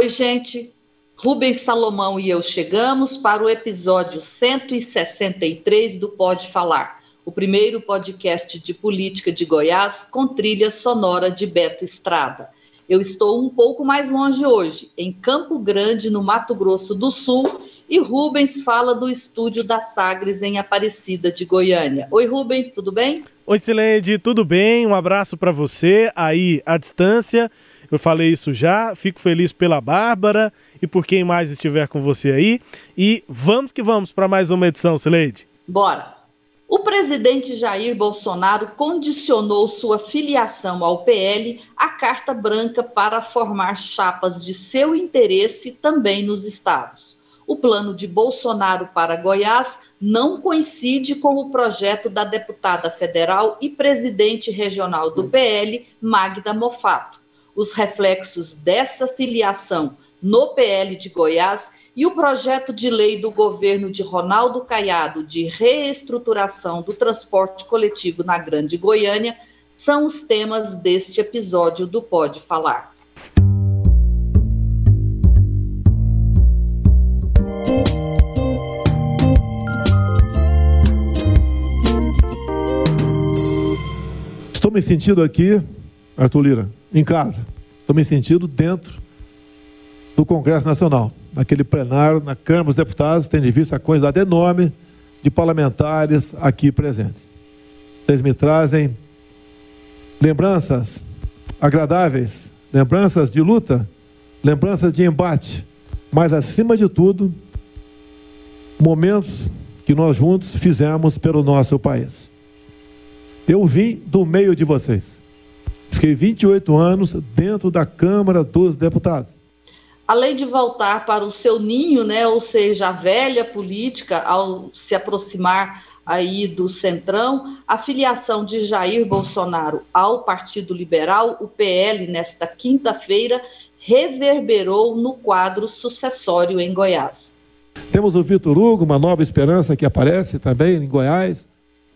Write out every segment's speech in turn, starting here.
Oi, gente. Rubens Salomão e eu chegamos para o episódio 163 do Pode Falar, o primeiro podcast de política de Goiás com trilha sonora de Beto Estrada. Eu estou um pouco mais longe hoje, em Campo Grande, no Mato Grosso do Sul, e Rubens fala do estúdio da Sagres em Aparecida de Goiânia. Oi, Rubens, tudo bem? Oi, Sileide, tudo bem? Um abraço para você aí à distância. Eu falei isso já, fico feliz pela Bárbara e por quem mais estiver com você aí. E vamos que vamos para mais uma edição, Sileide. Bora! O presidente Jair Bolsonaro condicionou sua filiação ao PL à carta branca para formar chapas de seu interesse também nos estados. O plano de Bolsonaro para Goiás não coincide com o projeto da deputada federal e presidente regional do PL, Magda Mofato os reflexos dessa filiação no PL de Goiás e o projeto de lei do governo de Ronaldo Caiado de reestruturação do transporte coletivo na Grande Goiânia são os temas deste episódio do Pode Falar. Estou me sentindo aqui, Arthur Lira, em casa. Estou me sentindo dentro do Congresso Nacional. Naquele plenário, na Câmara dos Deputados, tendo de vista a quantidade enorme de parlamentares aqui presentes. Vocês me trazem lembranças agradáveis, lembranças de luta, lembranças de embate, mas acima de tudo, momentos que nós juntos fizemos pelo nosso país. Eu vim do meio de vocês. Fiquei 28 anos dentro da Câmara dos Deputados. Além de voltar para o seu ninho, né, ou seja, a velha política, ao se aproximar aí do Centrão, a filiação de Jair Bolsonaro ao Partido Liberal, o PL, nesta quinta-feira, reverberou no quadro sucessório em Goiás. Temos o Vitor Hugo, uma nova esperança que aparece também em Goiás.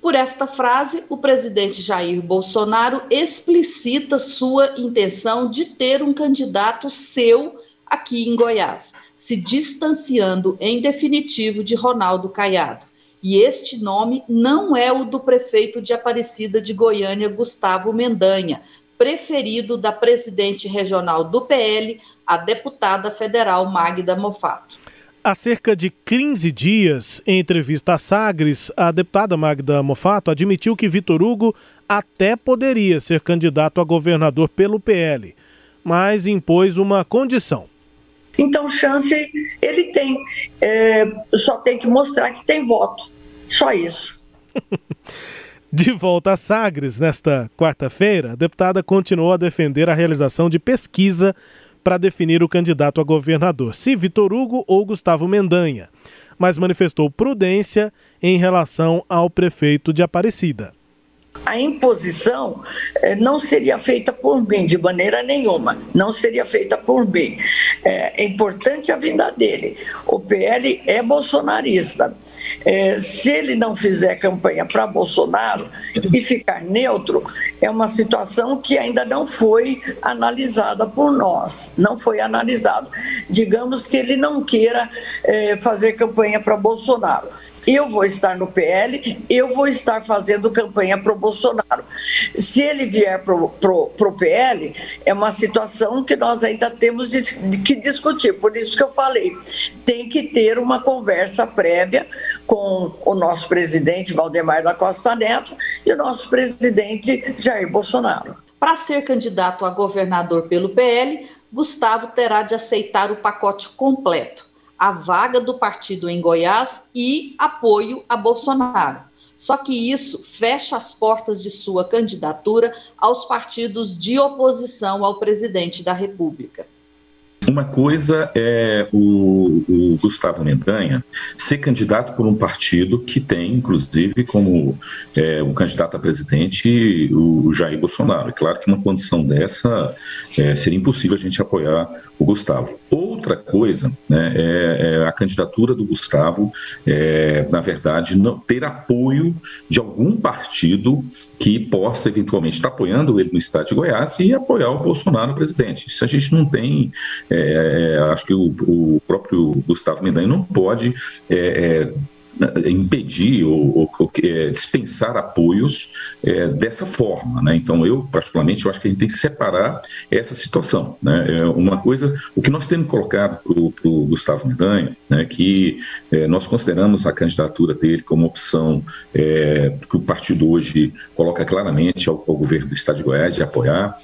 Por esta frase, o presidente Jair Bolsonaro explicita sua intenção de ter um candidato seu aqui em Goiás, se distanciando em definitivo de Ronaldo Caiado. E este nome não é o do prefeito de Aparecida de Goiânia, Gustavo Mendanha, preferido da presidente regional do PL, a deputada federal Magda Mofato. Há cerca de 15 dias, em entrevista à Sagres, a deputada Magda Mofato admitiu que Vitor Hugo até poderia ser candidato a governador pelo PL, mas impôs uma condição. Então, chance ele tem, é, só tem que mostrar que tem voto, só isso. De volta a Sagres, nesta quarta-feira, a deputada continuou a defender a realização de pesquisa para definir o candidato a governador, se Vitor Hugo ou Gustavo Mendanha, mas manifestou prudência em relação ao prefeito de Aparecida a imposição eh, não seria feita por mim de maneira nenhuma, não seria feita por mim. É, é importante a vinda dele. O PL é bolsonarista. É, se ele não fizer campanha para Bolsonaro e ficar neutro, é uma situação que ainda não foi analisada por nós, não foi analisado. Digamos que ele não queira é, fazer campanha para Bolsonaro eu vou estar no PL, eu vou estar fazendo campanha para o Bolsonaro. Se ele vier para o PL, é uma situação que nós ainda temos de, de, que discutir. Por isso que eu falei, tem que ter uma conversa prévia com o nosso presidente Valdemar da Costa Neto e o nosso presidente Jair Bolsonaro. Para ser candidato a governador pelo PL, Gustavo terá de aceitar o pacote completo a vaga do partido em Goiás e apoio a Bolsonaro. Só que isso fecha as portas de sua candidatura aos partidos de oposição ao presidente da República. Uma coisa é o, o, Gustavo Mendanha ser candidato por um partido que tem, inclusive, como é, um candidato a presidente o, Jair Bolsonaro. É claro que uma condição dessa é, seria impossível a gente apoiar o Gustavo. Outra coisa né, é, é a candidatura do Gustavo, é, na verdade, não ter apoio de algum partido que possa eventualmente estar apoiando ele no estado de Goiás e apoiar o Bolsonaro presidente. Isso a gente não tem é, é, acho que o, o, próprio Gustavo Mendanha não pode é, impedir ou, ou, é, dispensar apoios é, dessa forma. Né? Então, eu, particularmente, eu acho que a gente tem que separar essa situação. Né? É uma coisa, o que nós temos colocado para o Gustavo Mendanha, né, que nós consideramos a candidatura dele como opção que o partido hoje coloca claramente ao, ao, governo do Estado de Goiás de apoiar.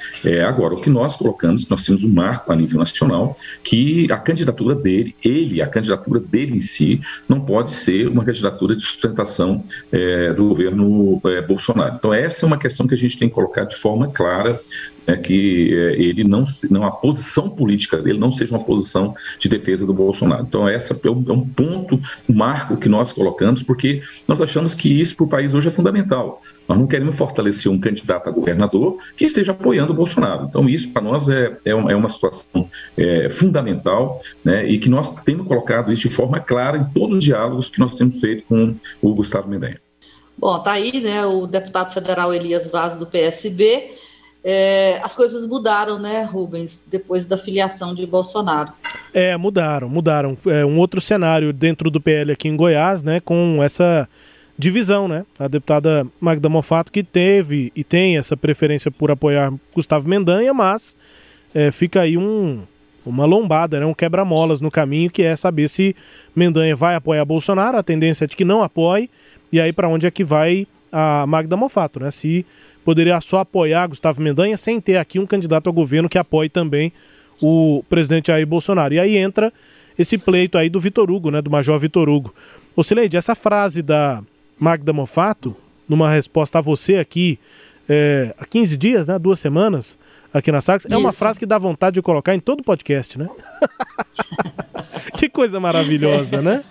Agora, o que nós colocamos, nós temos um marco a nível nacional que a candidatura dele, ele, a candidatura dele em si, não pode ser uma uma candidatura de sustentação é, do governo é, Bolsonaro. Então, essa é uma questão que a gente tem que colocar de forma clara, né, que é, ele não, não, a posição política dele não seja uma posição de defesa do Bolsonaro. Então, essa é um, é ponto, um marco que nós colocamos, porque nós achamos que isso para o país hoje é fundamental. Nós não queremos fortalecer um candidato a governador que esteja apoiando o Bolsonaro. Então, isso para nós é, é, uma, é uma situação é, fundamental né, e que nós temos colocado isso de forma clara em todos os diálogos que nós temos feito com o Gustavo Mendanha. Bom, tá aí, né, o deputado federal Elias Vaz do PSB. É, as coisas mudaram, né, Rubens, depois da filiação de Bolsonaro. É, mudaram, mudaram. É um outro cenário dentro do PL aqui em Goiás, né, com essa divisão, né? A deputada Magda Mofato que teve e tem essa preferência por apoiar Gustavo Mendanha, mas é, fica aí um, uma lombada, né? um quebra-molas no caminho, que é saber se Mendanha vai apoiar Bolsonaro, a tendência é de que não apoie, e aí para onde é que vai a Magda Mofato, né? Se poderia só apoiar Gustavo Mendanha sem ter aqui um candidato ao governo que apoie também o presidente Jair Bolsonaro. E aí entra esse pleito aí do Vitor Hugo, né? Do Major Vitor Hugo. Ô Sileide, essa frase da Magda Mofato, numa resposta a você aqui é, há 15 dias, né? Duas semanas aqui na Sax. É uma frase que dá vontade de colocar em todo podcast, né? que coisa maravilhosa, né?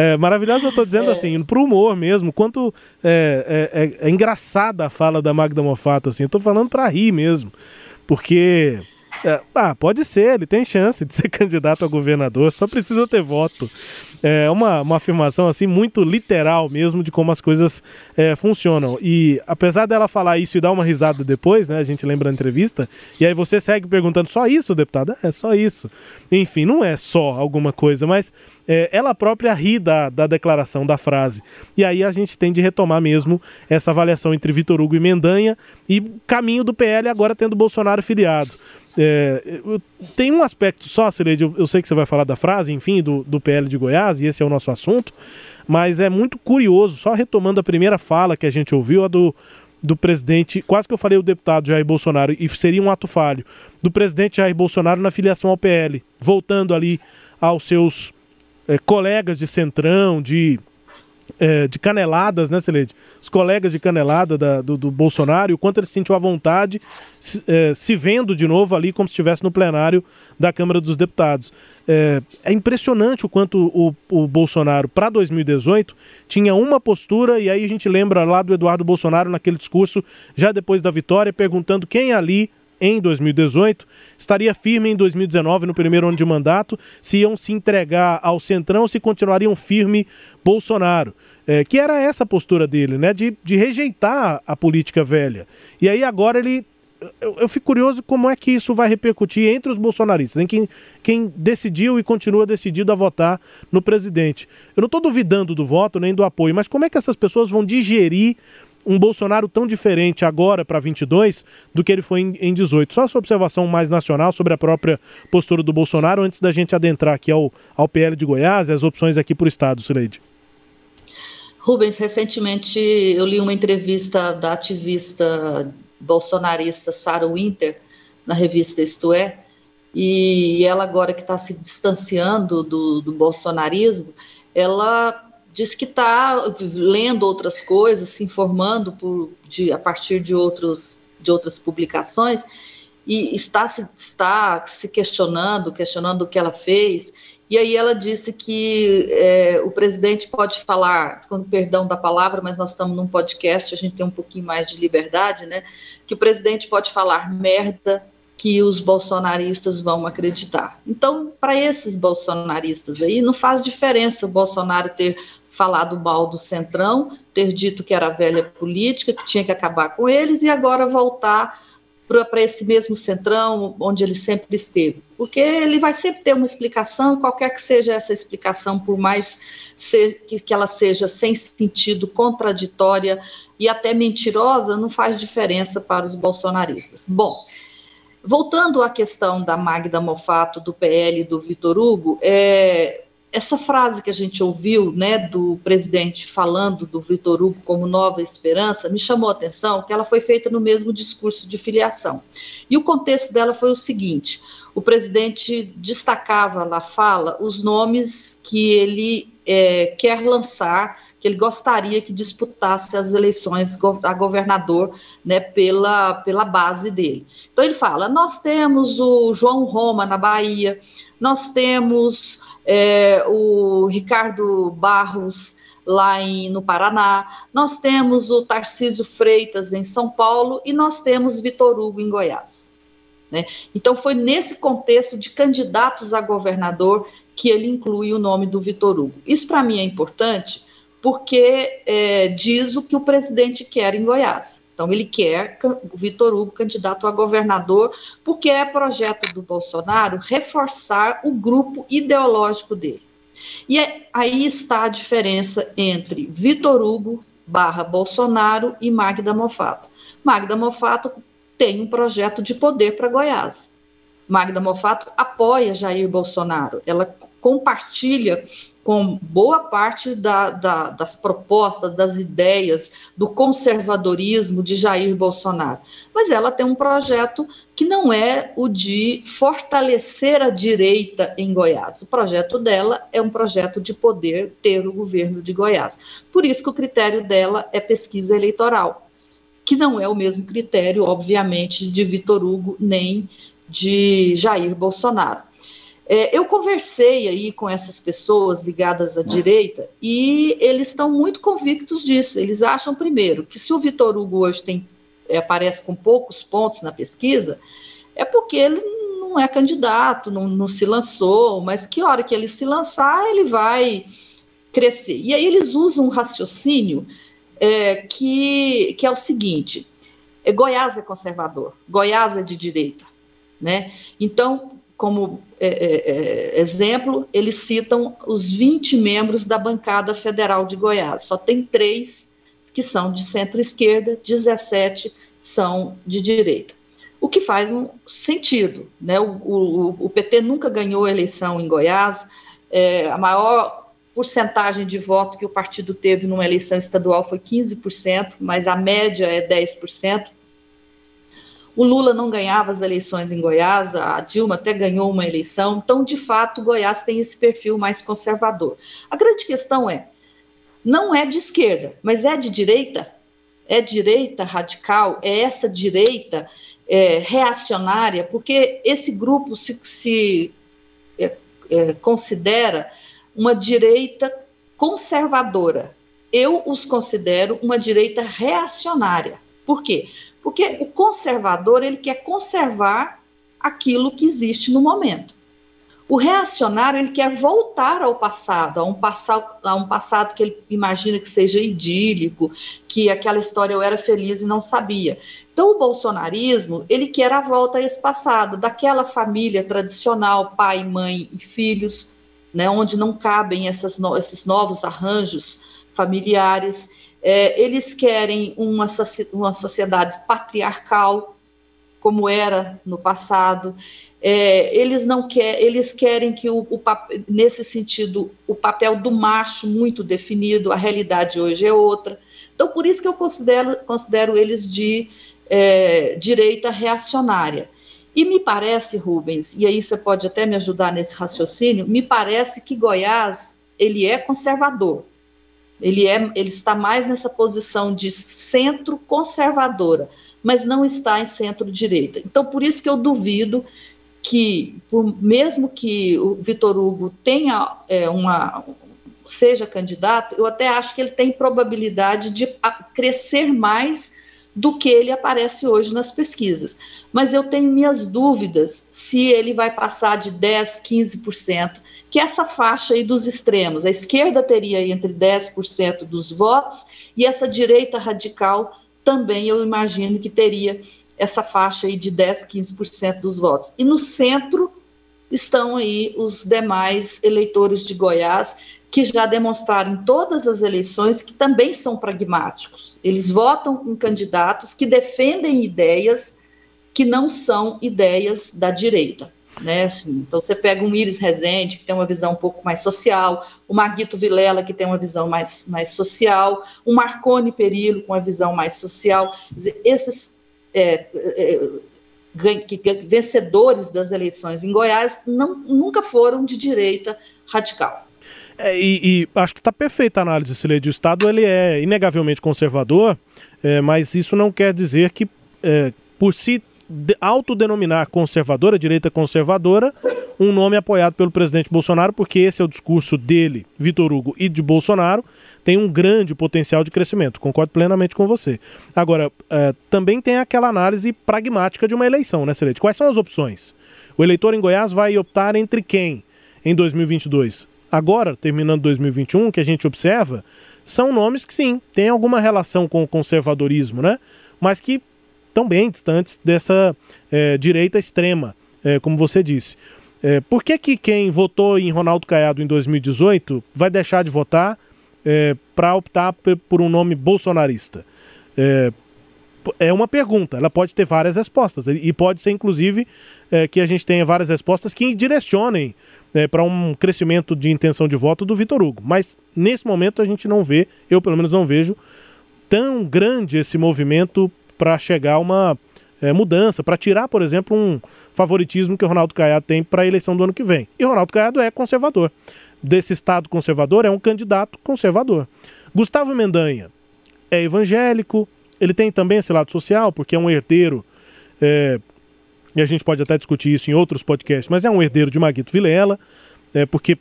É, maravilhosa, eu estou dizendo é. assim, pro humor mesmo, quanto é, é, é, é, engraçada a fala da Magda Mofato, assim, eu tô falando para rir mesmo, porque é, ah, pode ser, ele tem chance de ser candidato a governador, só precisa ter voto. É uma, uma afirmação assim muito literal mesmo de como as coisas é, funcionam. E apesar dela falar isso e dar uma risada depois, né? A gente lembra da entrevista, e aí você segue perguntando só isso, deputada? É só isso. Enfim, não é só alguma coisa, mas é, ela própria ri da, da declaração, da frase. E aí a gente tem de retomar mesmo essa avaliação entre Vitor Hugo e Mendanha e caminho do PL agora tendo Bolsonaro filiado. É, tem um aspecto só, Cileide, eu, eu, sei que você vai falar da frase, enfim, do, do PL de Goiás, e esse é o nosso assunto, mas é muito curioso, só retomando a primeira fala que a gente ouviu, a do, do presidente, quase que eu falei o deputado Jair Bolsonaro, e seria um ato falho, do presidente Jair Bolsonaro na filiação ao PL, voltando ali aos seus é, colegas de centrão, de é, de caneladas, né, Celede? Os colegas de canelada da, do, do, Bolsonaro, o quanto ele se sentiu à vontade, se, é, se, vendo de novo ali como se estivesse no plenário da Câmara dos Deputados. É, é impressionante o quanto o, o Bolsonaro, para 2018, tinha uma postura, e aí a gente lembra lá do Eduardo Bolsonaro naquele discurso, já depois da vitória, perguntando quem ali em 2018, estaria firme em 2019, no primeiro ano de mandato, se iam se entregar ao Centrão, se continuariam firme Bolsonaro. É, que era essa postura dele, né? De, de rejeitar a política velha. E aí agora ele. Eu, eu, fico curioso como é que isso vai repercutir entre os bolsonaristas, em quem, quem decidiu e continua decidido a votar no presidente. Eu não estou duvidando do voto nem do apoio, mas como é que essas pessoas vão digerir um Bolsonaro tão diferente agora para 22 do que ele foi em, em 18. Só essa observação mais nacional sobre a própria postura do Bolsonaro antes da gente adentrar aqui ao, ao PL de Goiás e as opções aqui o Estado, Sileide. Rubens, recentemente eu li uma entrevista da ativista bolsonarista Sarah Winter na revista Isto É, e ela agora que está se distanciando do, do bolsonarismo, ela diz que está lendo outras coisas, se informando por, de, a partir de, outros, de outras publicações, e está se, está se questionando, questionando o que ela fez, e aí ela disse que é, o presidente pode falar, com perdão da palavra, mas nós estamos num podcast, a gente tem um pouquinho mais de liberdade, né? Que o presidente pode falar merda que os bolsonaristas vão acreditar. Então, para esses bolsonaristas aí, não faz diferença o Bolsonaro ter falado mal do Centrão, ter dito que era velha política, que tinha que acabar com eles e agora voltar para esse mesmo centrão onde ele sempre esteve, porque ele vai sempre ter uma explicação, qualquer que seja essa explicação, por mais ser, que, que ela seja sem sentido, contraditória e até mentirosa, não faz diferença para os bolsonaristas. Bom, voltando à questão da Magda Mofato, do PL e do Vitor Hugo, é, essa frase que a gente ouviu, né, do presidente falando do Vitor Hugo como nova esperança, me chamou a atenção que ela foi feita no mesmo discurso de filiação. E o contexto dela foi o seguinte: o presidente destacava na fala os nomes que ele é, quer lançar, que ele gostaria que disputasse as eleições a governador, né, pela, pela base dele. Então ele fala: nós temos o João Roma na Bahia, nós temos é, o Ricardo Barros lá em, no Paraná, nós temos o Tarcísio Freitas em São Paulo e nós temos Vitor Hugo em Goiás. Né? Então foi nesse contexto de candidatos a governador que ele inclui o nome do Vitor Hugo. Isso para mim é importante porque é, diz o que o presidente quer em Goiás. Então, ele quer o Vitor Hugo candidato a governador, porque é projeto do Bolsonaro reforçar o grupo ideológico dele. E é, aí está a diferença entre Vitor Hugo barra Bolsonaro e Magda Mofato. Magda Mofato tem um projeto de poder para Goiás. Magda Mofato apoia Jair Bolsonaro, ela compartilha com boa parte da, da, das propostas, das ideias, do conservadorismo de Jair Bolsonaro. Mas ela tem um projeto que não é o de fortalecer a direita em Goiás. O projeto dela é um projeto de poder ter o governo de Goiás. Por isso que o critério dela é pesquisa eleitoral, que não é o mesmo critério, obviamente, de Vitor Hugo nem de Jair Bolsonaro. É, eu conversei aí com essas pessoas ligadas à direita e eles estão muito convictos disso. Eles acham, primeiro, que se o Vitor Hugo hoje tem, é, aparece com poucos pontos na pesquisa, é porque ele não é candidato, não, não se lançou, mas que hora que ele se lançar, ele vai crescer. E aí eles usam um raciocínio é, que, que é o seguinte: é, Goiás é conservador, Goiás é de direita. Né? Então, como é, é, é, exemplo, eles citam os 20 membros da bancada federal de Goiás. Só tem três que são de centro-esquerda, 17 são de direita. O que faz um sentido. Né? O, o, o PT nunca ganhou eleição em Goiás, é, a maior porcentagem de voto que o partido teve numa eleição estadual foi 15%, mas a média é 10%. O Lula não ganhava as eleições em Goiás, a Dilma até ganhou uma eleição, então, de fato, Goiás tem esse perfil mais conservador. A grande questão é: não é de esquerda, mas é de direita? É direita radical? É essa direita é, reacionária? Porque esse grupo se, se é, é, considera uma direita conservadora. Eu os considero uma direita reacionária. Por quê? Porque o conservador, ele quer conservar aquilo que existe no momento. O reacionário, ele quer voltar ao passado, a um passado, a um passado que ele imagina que seja idílico, que aquela história eu era feliz e não sabia. Então, o bolsonarismo, ele quer a volta a esse passado, daquela família tradicional, pai, mãe e filhos, né, onde não cabem essas, esses novos arranjos familiares. É, eles querem uma, uma sociedade patriarcal, como era no passado. É, eles não quer, eles querem que o, o, nesse sentido o papel do macho muito definido. A realidade hoje é outra. Então por isso que eu considero, considero eles de é, direita reacionária. E me parece, Rubens, e aí você pode até me ajudar nesse raciocínio, me parece que Goiás ele é conservador Ele, é, ele está mais nessa posição de centro conservadora, mas não está em centro-direita. Então, por isso que eu duvido que, por, mesmo que o Vitor Hugo tenha é, uma seja candidato, eu até acho que ele tem probabilidade de crescer mais do que ele aparece hoje nas pesquisas. Mas eu tenho minhas dúvidas se ele vai passar de 10, 15%, que é essa faixa aí dos extremos. A esquerda teria entre 10% dos votos e essa direita radical também eu imagino que teria essa faixa aí de 10, 15% dos votos. E no centro estão aí os demais eleitores de Goiás que já demonstraram em todas as eleições que também são pragmáticos. Eles votam em candidatos que defendem ideias que não são ideias da direita. Né, assim, então você pega um Iris Rezende, que tem uma visão um pouco mais social, o Maguito Vilela, que tem uma visão mais, mais social, o Marconi Perillo, com uma visão mais social. Dizer, esses é, é, vencedores das eleições em Goiás não, nunca foram de direita radical. É, e, e, acho que está perfeita a análise, Sileide. O Estado ele é inegavelmente conservador, é, mas isso não quer dizer que, é, por se autodenominar conservadora, direita conservadora, um nome apoiado pelo presidente Bolsonaro, porque esse é o discurso dele, Vitor Hugo, e de Bolsonaro, tem um grande potencial de crescimento. Concordo plenamente com você. Agora, é, também tem aquela análise pragmática de uma eleição, né, Sileide? Quais são as opções? O eleitor em Goiás vai optar entre quem em 2022? agora, terminando 2021, que a gente observa, são nomes que sim, têm alguma relação com o conservadorismo, né? Mas que estão bem distantes dessa é, direita extrema, é, como você disse. É, por que, que quem votou em Ronaldo Caiado em 2018 vai deixar de votar é, para optar por um nome bolsonarista? É, é uma pergunta, ela pode ter várias respostas, e pode ser, inclusive, é, que a gente tenha várias respostas que direcionem é, para um crescimento de intenção de voto do Vitor Hugo. Mas nesse momento a gente não vê, eu pelo menos não vejo, tão grande esse movimento para chegar uma é, mudança, para tirar, por exemplo, um favoritismo que o Ronaldo Caiado tem para a eleição do ano que vem. E Ronaldo Caiado é conservador. Desse estado conservador, é um candidato conservador. Gustavo Mendanha é evangélico, ele tem também esse lado social, porque é um herdeiro é, e a gente pode até discutir isso em outros podcasts, mas é um herdeiro de Maguito Vilela, é, porque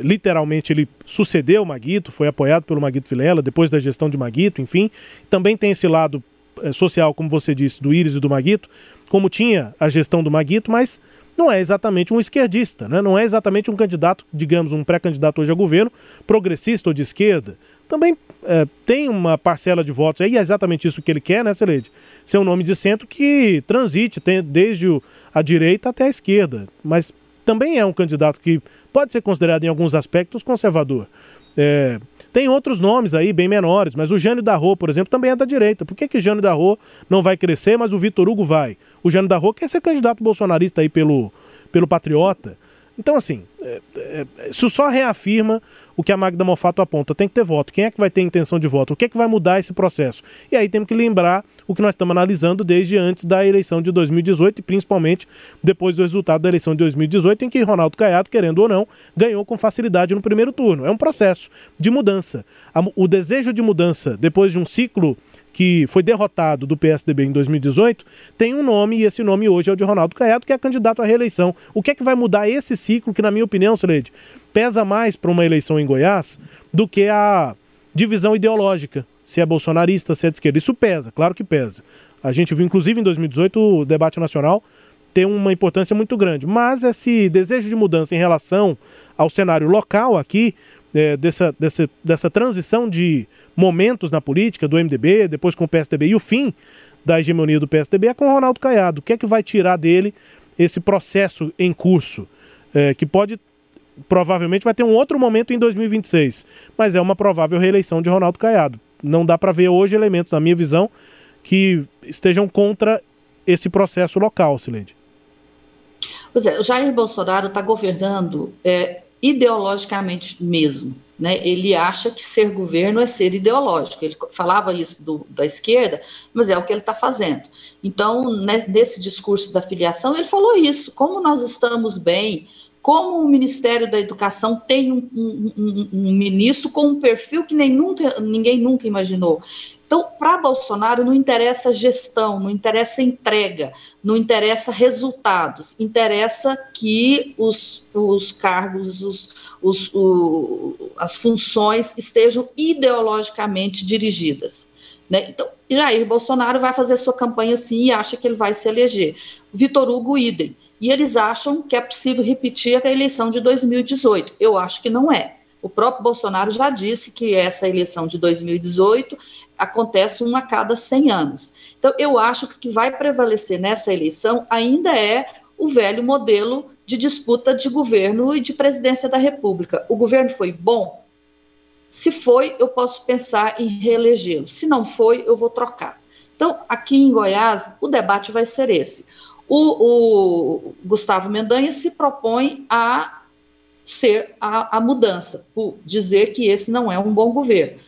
literalmente ele sucedeu o Maguito, foi apoiado pelo Maguito Vilela, depois da gestão de Maguito, enfim. Também tem esse lado social, como você disse, do Íris e do Maguito, como tinha a gestão do Maguito, mas não é exatamente um esquerdista, né? não é exatamente um candidato, digamos, um pré-candidato hoje a governo, progressista ou de esquerda. Também é, tem uma parcela de votos, aí é exatamente isso que ele quer, né, Celede? Ser um nome de centro que transite tem, desde o, a direita até a esquerda, mas também é um candidato que pode ser considerado em alguns aspectos conservador. É, tem outros nomes aí bem menores, mas o Jânio Darro, por exemplo, também é da direita. Por que, que Jânio Darro não vai crescer, mas o Vitor Hugo vai? O Jânio Darro quer ser candidato bolsonarista aí pelo, pelo Patriota. Então, assim, é, é, isso só reafirma o que a Magda Mofato aponta. Tem que ter voto. Quem é que vai ter intenção de voto? O que é que vai mudar esse processo? E aí temos que lembrar o que nós estamos analisando desde antes da eleição de 2018 e principalmente depois do resultado da eleição de 2018, em que Ronaldo Caiado, querendo ou não, ganhou com facilidade no primeiro turno. É um processo de mudança. O desejo de mudança depois de um ciclo que foi derrotado do PSDB em 2018, tem um nome e esse nome hoje é o de Ronaldo Caiado, que é candidato à reeleição. O que é que vai mudar esse ciclo que, na minha opinião, Slade, pesa mais para uma eleição em Goiás do que a divisão ideológica, se é bolsonarista, se é de esquerda. Isso pesa, claro que pesa. A gente viu, inclusive, em 2018, o debate nacional ter uma importância muito grande. Mas esse desejo de mudança em relação ao cenário local aqui, é, dessa, dessa, dessa transição de momentos na política, do MDB, depois com o PSDB e o fim da hegemonia do PSDB, é com o Ronaldo Caiado. O que é que vai tirar dele esse processo em curso? É, que pode provavelmente vai ter um outro momento em 2026, mas é uma provável reeleição de Ronaldo Caiado. Não dá para ver hoje elementos, na minha visão, que estejam contra esse processo local, Silene. Pois é, o Jair Bolsonaro está governando é, ideologicamente mesmo. Né? Ele acha que ser governo é ser ideológico. Ele falava isso do, da esquerda, mas é o que ele está fazendo. Então, né, nesse discurso da filiação, ele falou isso. Como nós estamos bem como o Ministério da Educação tem um, um, um, um ministro com um perfil que nem nunca, ninguém nunca imaginou. Então, para Bolsonaro não interessa gestão, não interessa entrega, não interessa resultados, interessa que os, os cargos, os, os, o, as funções estejam ideologicamente dirigidas. Né? Então, Jair Bolsonaro vai fazer sua campanha assim e acha que ele vai se eleger. Vitor Hugo, idem e eles acham que é possível repetir a eleição de 2018. Eu acho que não é. O próprio Bolsonaro já disse que essa eleição de 2018 acontece uma a cada 100 anos. Então, eu acho que o que vai prevalecer nessa eleição ainda é o velho modelo de disputa de governo e de presidência da República. O governo foi bom? Se foi, eu posso pensar em reelegê-lo. Se não foi, eu vou trocar. Então, aqui em Goiás, o debate vai ser esse. O, o Gustavo Mendanha se propõe a ser a, a, mudança, por dizer que esse não é um bom governo.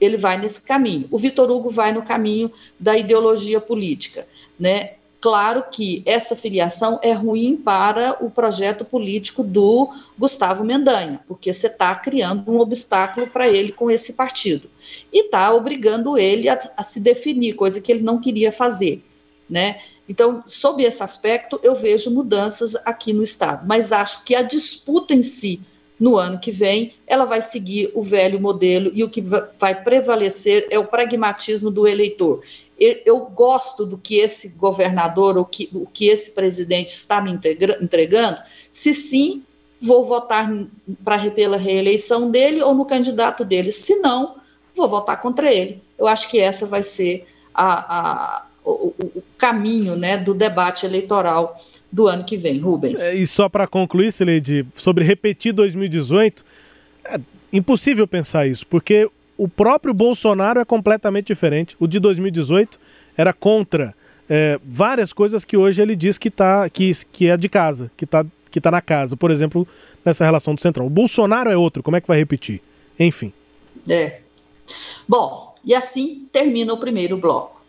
Ele vai nesse caminho. O Vitor Hugo vai no caminho da ideologia política. Né? Claro que essa filiação é ruim para o projeto político do Gustavo Mendanha, porque você está criando um obstáculo para ele com esse partido. E está obrigando ele a, a se definir, coisa que ele não queria fazer. Né? Então, sob esse aspecto, eu vejo mudanças aqui no Estado, mas acho que a disputa em si, no ano que vem, ela vai seguir o velho modelo e o que vai prevalecer é o pragmatismo do eleitor. Eu gosto do que esse governador, ou que, o que esse presidente está me entregando, se sim, vou votar para pela reeleição dele ou no candidato dele, se não, vou votar contra ele. Eu acho que essa vai ser a, a o, o, caminho né, do debate eleitoral do ano que vem, Rubens. É, e só para concluir, Sileide, sobre repetir 2018, é impossível pensar isso, porque o próprio Bolsonaro é completamente diferente. O de 2018 era contra é, várias coisas que hoje ele diz que, tá, que, que é de casa, que está que tá na casa. Por exemplo, nessa relação do Centrão. O Bolsonaro é outro, como é que vai repetir? Enfim. É. Bom, e assim termina o primeiro bloco.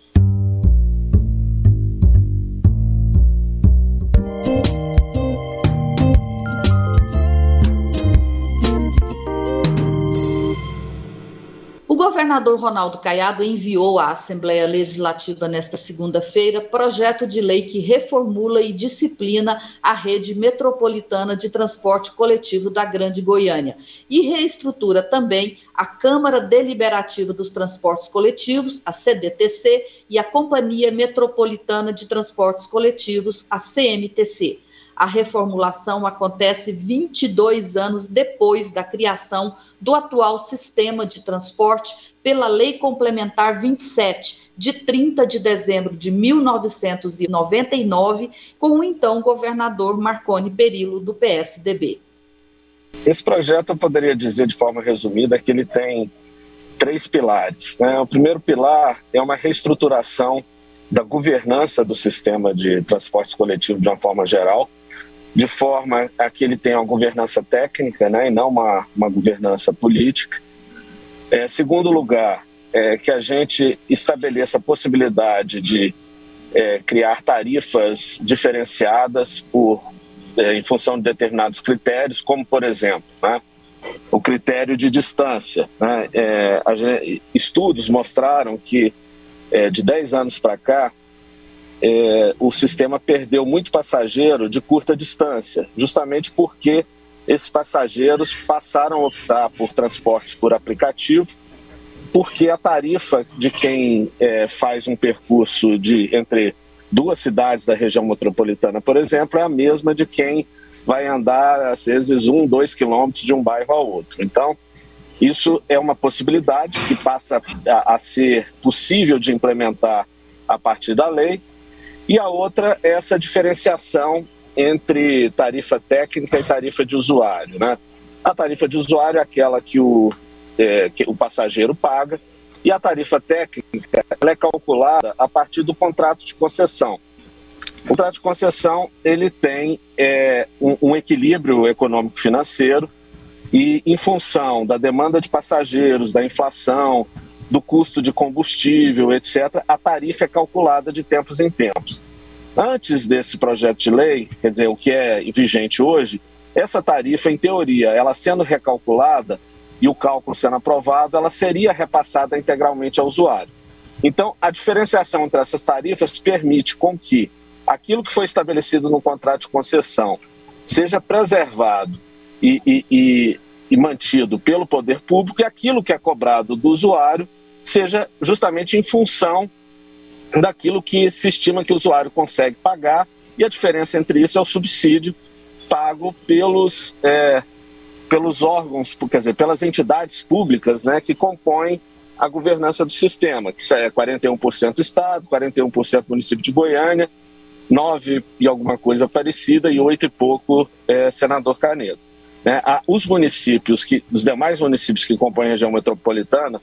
Governador Ronaldo Caiado enviou à Assembleia Legislativa nesta segunda-feira projeto de lei que reformula e disciplina a rede metropolitana de transporte coletivo da Grande Goiânia e reestrutura também a Câmara Deliberativa dos Transportes Coletivos, a CDTC, e a Companhia Metropolitana de Transportes Coletivos, a CMTC. A reformulação acontece 22 anos depois da criação do atual sistema de transporte pela Lei Complementar 27, de 30 de dezembro de 1999, com o então governador Marconi Perillo, do PSDB. Esse projeto, eu poderia dizer de forma resumida, que ele tem três pilares. Né? O primeiro pilar é uma reestruturação da governança do sistema de transportes coletivo de uma forma geral, de forma a que ele tenha uma governança técnica né, e não uma, uma governança política. É, segundo lugar, é, que a gente estabeleça a possibilidade de é, criar tarifas diferenciadas por, é, em função de determinados critérios, como, por exemplo, né, o critério de distância. Né, é, estudos mostraram que é, de 10 anos para cá, é, o sistema perdeu muito passageiro de curta distância, justamente porque esses passageiros passaram a optar por transportes por aplicativo, porque a tarifa de quem é, faz um percurso de entre duas cidades da região metropolitana, por exemplo, é a mesma de quem vai andar às vezes um, dois quilômetros de um bairro ao outro. Então, isso é uma possibilidade que passa a, a ser possível de implementar a partir da lei e a outra é essa diferenciação entre tarifa técnica e tarifa de usuário. Né? A tarifa de usuário é aquela que o, é, que o passageiro paga, e a tarifa técnica é calculada a partir do contrato de concessão. O contrato de concessão ele tem é, um, um equilíbrio econômico-financeiro e, em função da demanda de passageiros, da inflação, do custo de combustível, etc., a tarifa é calculada de tempos em tempos. Antes desse projeto de lei, quer dizer, o que é vigente hoje, essa tarifa, em teoria, ela sendo recalculada e o cálculo sendo aprovado, ela seria repassada integralmente ao usuário. Então, a diferenciação entre essas tarifas permite com que aquilo que foi estabelecido no contrato de concessão seja preservado e, e, e, e mantido pelo poder público e aquilo que é cobrado do usuário seja justamente em função daquilo que se estima que o usuário consegue pagar e a diferença entre isso é o subsídio pago pelos, é, pelos órgãos, quer dizer, pelas entidades públicas né, que compõem a governança do sistema, que é 41% Estado, 41% município de Goiânia, 9 e alguma coisa parecida e 8 e pouco é, senador Canedo. Né? Os municípios, que, os demais municípios que compõem a região metropolitana,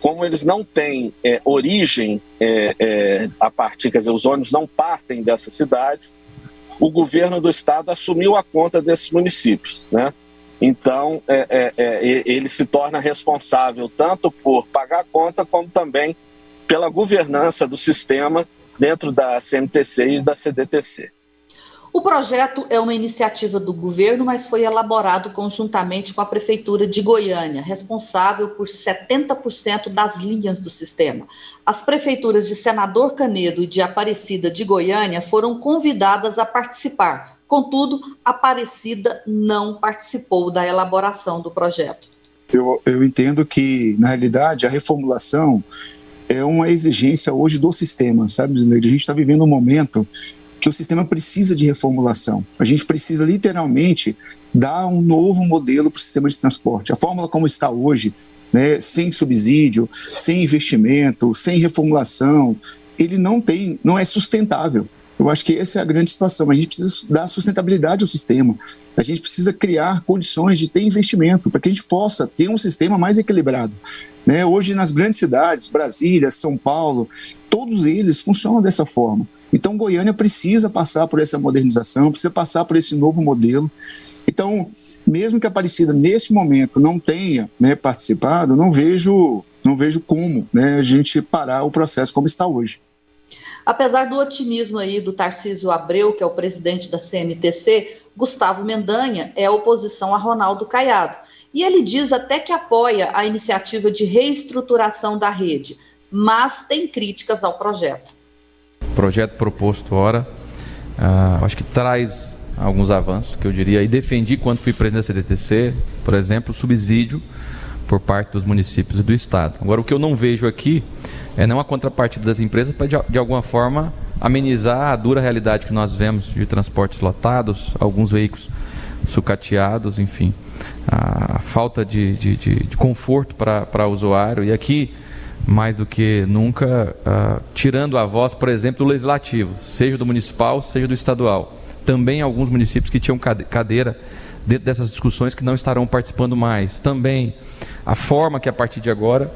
como eles não têm é, origem é, é, a partir, quer dizer, os ônibus não partem dessas cidades, o governo do estado assumiu a conta desses municípios, né? Então, é, é, é, ele se torna responsável tanto por pagar a conta, como também pela governança do sistema dentro da CMTC e da CDTC. O projeto é uma iniciativa do governo, mas foi elaborado conjuntamente com a Prefeitura de Goiânia, responsável por 70% das linhas do sistema. As prefeituras de Senador Canedo e de Aparecida de Goiânia foram convidadas a participar. Contudo, Aparecida não participou da elaboração do projeto. Eu, eu entendo que, na realidade, a reformulação é uma exigência hoje do sistema, sabe, A gente está vivendo um momento que o sistema precisa de reformulação. A gente precisa literalmente dar um novo modelo para o sistema de transporte. A fórmula como está hoje, né, sem subsídio, sem investimento, sem reformulação, ele não tem, não é sustentável. Eu acho que essa é a grande situação. A gente precisa dar sustentabilidade ao sistema. A gente precisa criar condições de ter investimento para que a gente possa ter um sistema mais equilibrado. Né? Hoje, nas grandes cidades, Brasília, São Paulo, todos eles funcionam dessa forma. Então, Goiânia precisa passar por essa modernização, precisa passar por esse novo modelo. Então, mesmo que a Aparecida, neste momento, não tenha né, participado, não vejo, não vejo como né, a gente parar o processo como está hoje. Apesar do otimismo aí do Tarcísio Abreu, que é o presidente da CMTC, Gustavo Mendanha é oposição a Ronaldo Caiado. E ele diz até que apoia a iniciativa de reestruturação da rede, mas tem críticas ao projeto projeto proposto ora, uh, acho que traz alguns avanços, que eu diria, e defendi quando fui presidente da CDTC, por exemplo, o subsídio por parte dos municípios e do Estado. Agora, o que eu não vejo aqui é não a contrapartida das empresas para, de, de alguma forma, amenizar a dura realidade que nós vemos de transportes lotados, alguns veículos sucateados, enfim, a falta de, de, de, de conforto para o usuário. E aqui mais do que nunca, uh, tirando a voz, por exemplo, do legislativo, seja do municipal, seja do estadual. Também alguns municípios que tinham cadeira dentro dessas discussões que não estarão participando mais. Também a forma que a partir de agora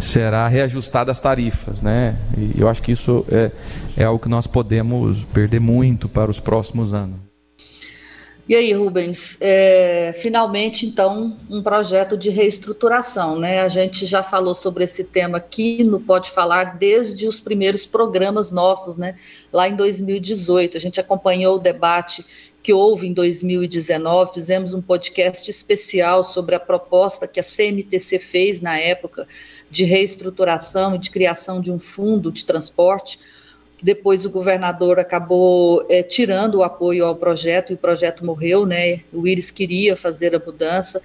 será reajustada as tarifas, né? E eu acho que isso é, é algo que nós podemos perder muito para os próximos anos. E aí, Rubens, é, finalmente, então, um projeto de reestruturação, né? A gente já falou sobre esse tema aqui no Pode Falar desde os primeiros programas nossos, né? Lá em 2018, a gente acompanhou o debate que houve em 2019, fizemos um podcast especial sobre a proposta que a CMTC fez na época de reestruturação e de criação de um fundo de transporte, depois o governador acabou é, tirando o apoio ao projeto e o projeto morreu, né? O Íris queria fazer a mudança,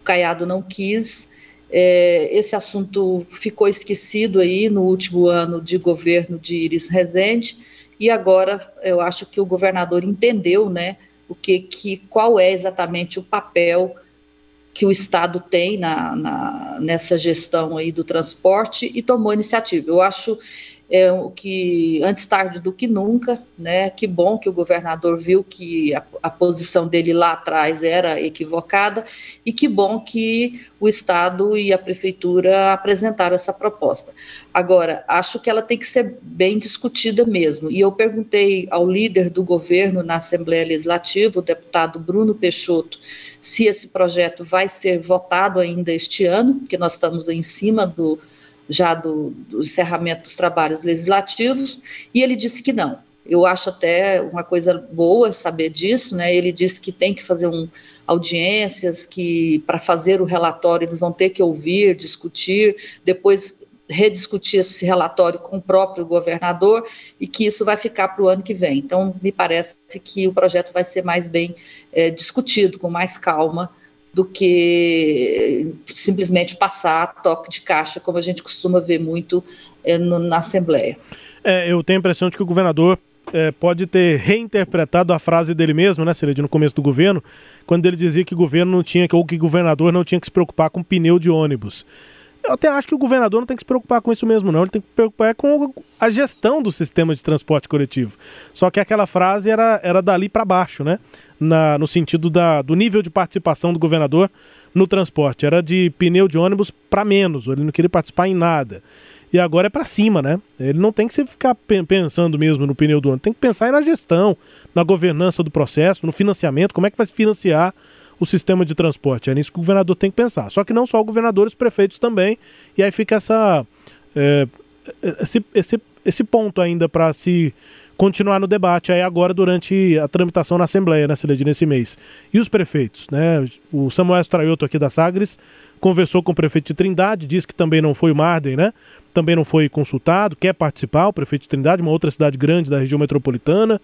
o Caiado não quis. É, esse assunto ficou esquecido aí no último ano de governo de Iris Rezende e agora eu acho que o governador entendeu, né? O que, que qual é exatamente o papel que o Estado tem na, na, nessa gestão aí do transporte e tomou iniciativa. Eu acho é, o que antes tarde do que nunca, né? Que bom que o governador viu que a, a, posição dele lá atrás era equivocada e que bom que o estado e a prefeitura apresentaram essa proposta. Agora, acho que ela tem que ser bem discutida mesmo. E eu perguntei ao líder do governo na Assembleia Legislativa, o deputado Bruno Peixoto, se esse projeto vai ser votado ainda este ano, porque nós estamos em cima do já do, do encerramento dos trabalhos legislativos, e ele disse que não, Eu acho até uma coisa boa saber disso, né? Ele disse que tem que fazer um, audiências, que para fazer o relatório eles vão ter que ouvir, discutir, depois rediscutir esse relatório com o próprio governador e que isso vai ficar para o ano que vem. Então, me parece que o projeto vai ser mais bem é, discutido, com mais calma, do que simplesmente passar toque de caixa, como a gente costuma ver muito é, no, na Assembleia. É, eu tenho a impressão de que o governador é, pode ter reinterpretado a frase dele mesmo, né, Celede, no começo do governo, quando ele dizia que o governo não tinha, ou que o governador não tinha que se preocupar com pneu de ônibus. Eu até acho que o governador não tem que se preocupar com isso mesmo, não. Ele tem que se preocupar com a gestão do sistema de transporte coletivo. Só que aquela frase era, era dali para baixo, né? Na, no sentido da, do nível de participação do governador no transporte. Era de pneu de ônibus para menos, ele não queria participar em nada. E agora é para cima, né? Ele não tem que ficar pensando mesmo no pneu do ônibus, tem que pensar na gestão, na governança do processo, no financiamento, como é que vai se financiar o sistema de transporte. É nisso que o governador tem que pensar. Só que não só o governador, os prefeitos também. E aí fica essa, é, esse, esse, esse ponto ainda para se continuar no debate aí agora durante a tramitação na Assembleia, né, Celede, nesse mês. E os prefeitos, né? O Samuel Straioto aqui da Sagres conversou com o prefeito de Trindade, disse que também não foi o Marden, né? Também não foi consultado, quer participar, o prefeito de Trindade, uma outra cidade grande da região metropolitana.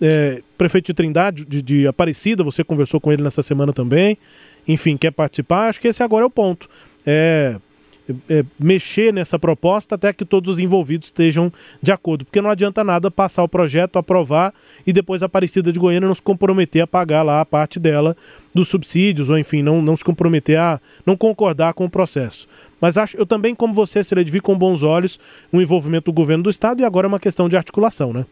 É, prefeito de Trindade, de, de Aparecida, você conversou com ele nessa semana também. Enfim, quer participar? Acho que esse agora é o ponto. É, é, mexer nessa proposta até que todos os envolvidos estejam de acordo, porque não adianta nada passar o projeto, aprovar e depois a Aparecida de Goiânia não se comprometer a pagar lá a parte dela dos subsídios, ou enfim, não, não se comprometer a não concordar com o processo. Mas acho, eu também, como você, Cired, vi com bons olhos o envolvimento do governo do Estado e agora é uma questão de articulação, né?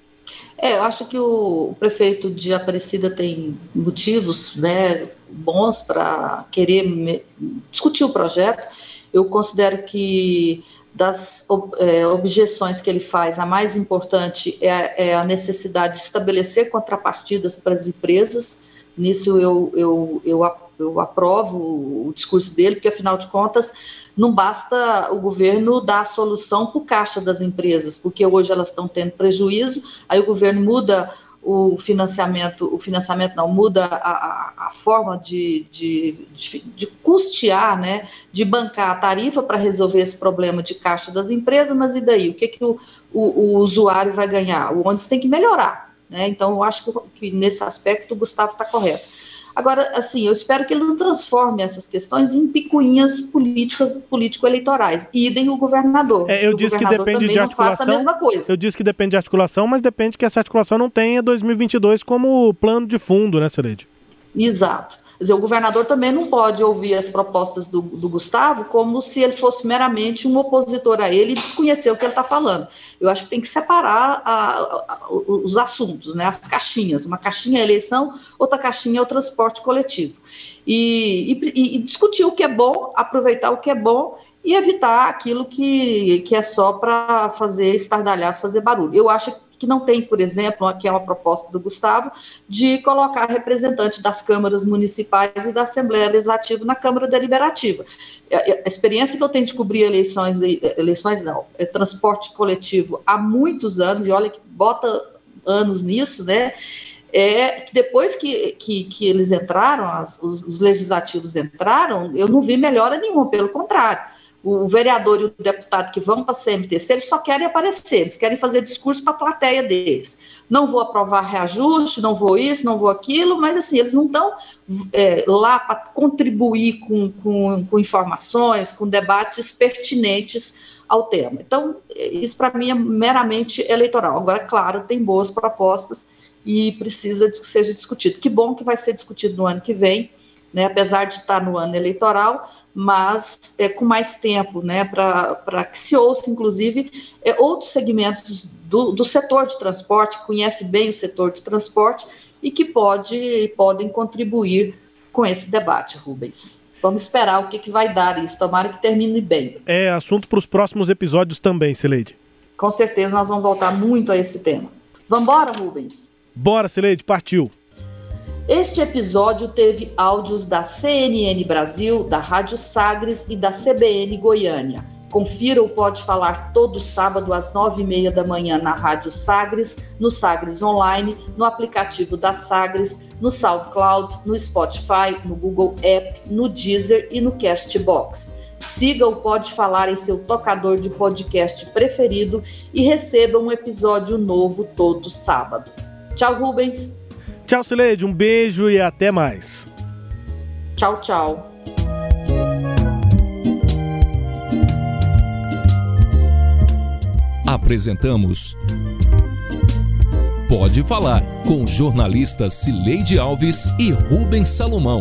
É, eu acho que o, prefeito de Aparecida tem motivos né, bons para querer me, discutir o projeto. Eu considero que das é, objeções que ele faz, a mais importante é, é, a necessidade de estabelecer contrapartidas para as empresas. Nisso eu, eu, eu, eu aprovo o discurso dele, porque afinal de contas não basta o governo dar a solução para o caixa das empresas, porque hoje elas estão tendo prejuízo, aí o governo muda o financiamento, o financiamento não, muda a, a, a forma de, de, de, de, custear, né, de bancar a tarifa para resolver esse problema de caixa das empresas, mas e daí? O que, que o, o, o usuário vai ganhar? O ônibus tem que melhorar. Né? Então, eu acho que, que nesse aspecto o Gustavo está correto. Agora, assim, eu espero que ele não transforme essas questões em picuinhas políticas, político-eleitorais. Idem o governador. É, eu disse que depende de articulação. Eu disse que depende de articulação, mas depende que essa articulação não tenha 2022 como plano de fundo, né, Cereide? Exato. Dizer, o governador também não pode ouvir as propostas do, do, Gustavo como se ele fosse meramente um opositor a ele e desconhecer o que ele está falando. Eu acho que tem que separar a, a, os assuntos, né, as caixinhas. Uma caixinha é a eleição, outra caixinha é o transporte coletivo. E, e, e discutir o que é bom, aproveitar o que é bom e evitar aquilo que, que é só para fazer estardalhaço, fazer barulho. Eu acho que não tem, por exemplo, aqui é uma proposta do Gustavo, de colocar representante das câmaras municipais e da Assembleia Legislativa na Câmara Deliberativa. A experiência que eu tenho de cobrir eleições, eleições não, é transporte coletivo há muitos anos, e olha que bota anos nisso, né? é que depois que, que, que eles entraram, as, os, os, legislativos entraram, eu não vi melhora nenhuma, pelo contrário o vereador e o deputado que vão para a CMTC, eles só querem aparecer, eles querem fazer discurso para a plateia deles. Não vou aprovar reajuste, não vou isso, não vou aquilo, mas assim, eles não estão é, lá para contribuir com, com, com informações, com debates pertinentes ao tema. Então, isso para mim é meramente eleitoral. Agora, claro, tem boas propostas e precisa que seja discutido. Que bom que vai ser discutido no ano que vem, né, apesar de estar no ano eleitoral, mas é, com mais tempo, né, para que se ouça, inclusive, é, outros segmentos do, do setor de transporte, que conhece bem o setor de transporte e que pode, podem contribuir com esse debate, Rubens. Vamos esperar o que, que vai dar isso, tomara que termine bem. É assunto para os próximos episódios também, Sileide. Com certeza nós vamos voltar muito a esse tema. Vamos embora, Rubens? Bora, Sileide, partiu. Este episódio teve áudios da CNN Brasil, da Rádio Sagres e da CBN Goiânia, Confira o Pode Falar todo sábado às nove e meia da manhã na Rádio Sagres, no Sagres Online, no aplicativo da Sagres, no SoundCloud, no Spotify, no Google App, no Deezer e no Castbox. Siga o Pode Falar em seu tocador de podcast preferido e receba um episódio novo todo sábado. Tchau, Rubens. Tchau, Sileide. Um beijo e até mais. Tchau, tchau. Apresentamos Pode Falar com jornalistas Cileide Alves e Rubens Salomão.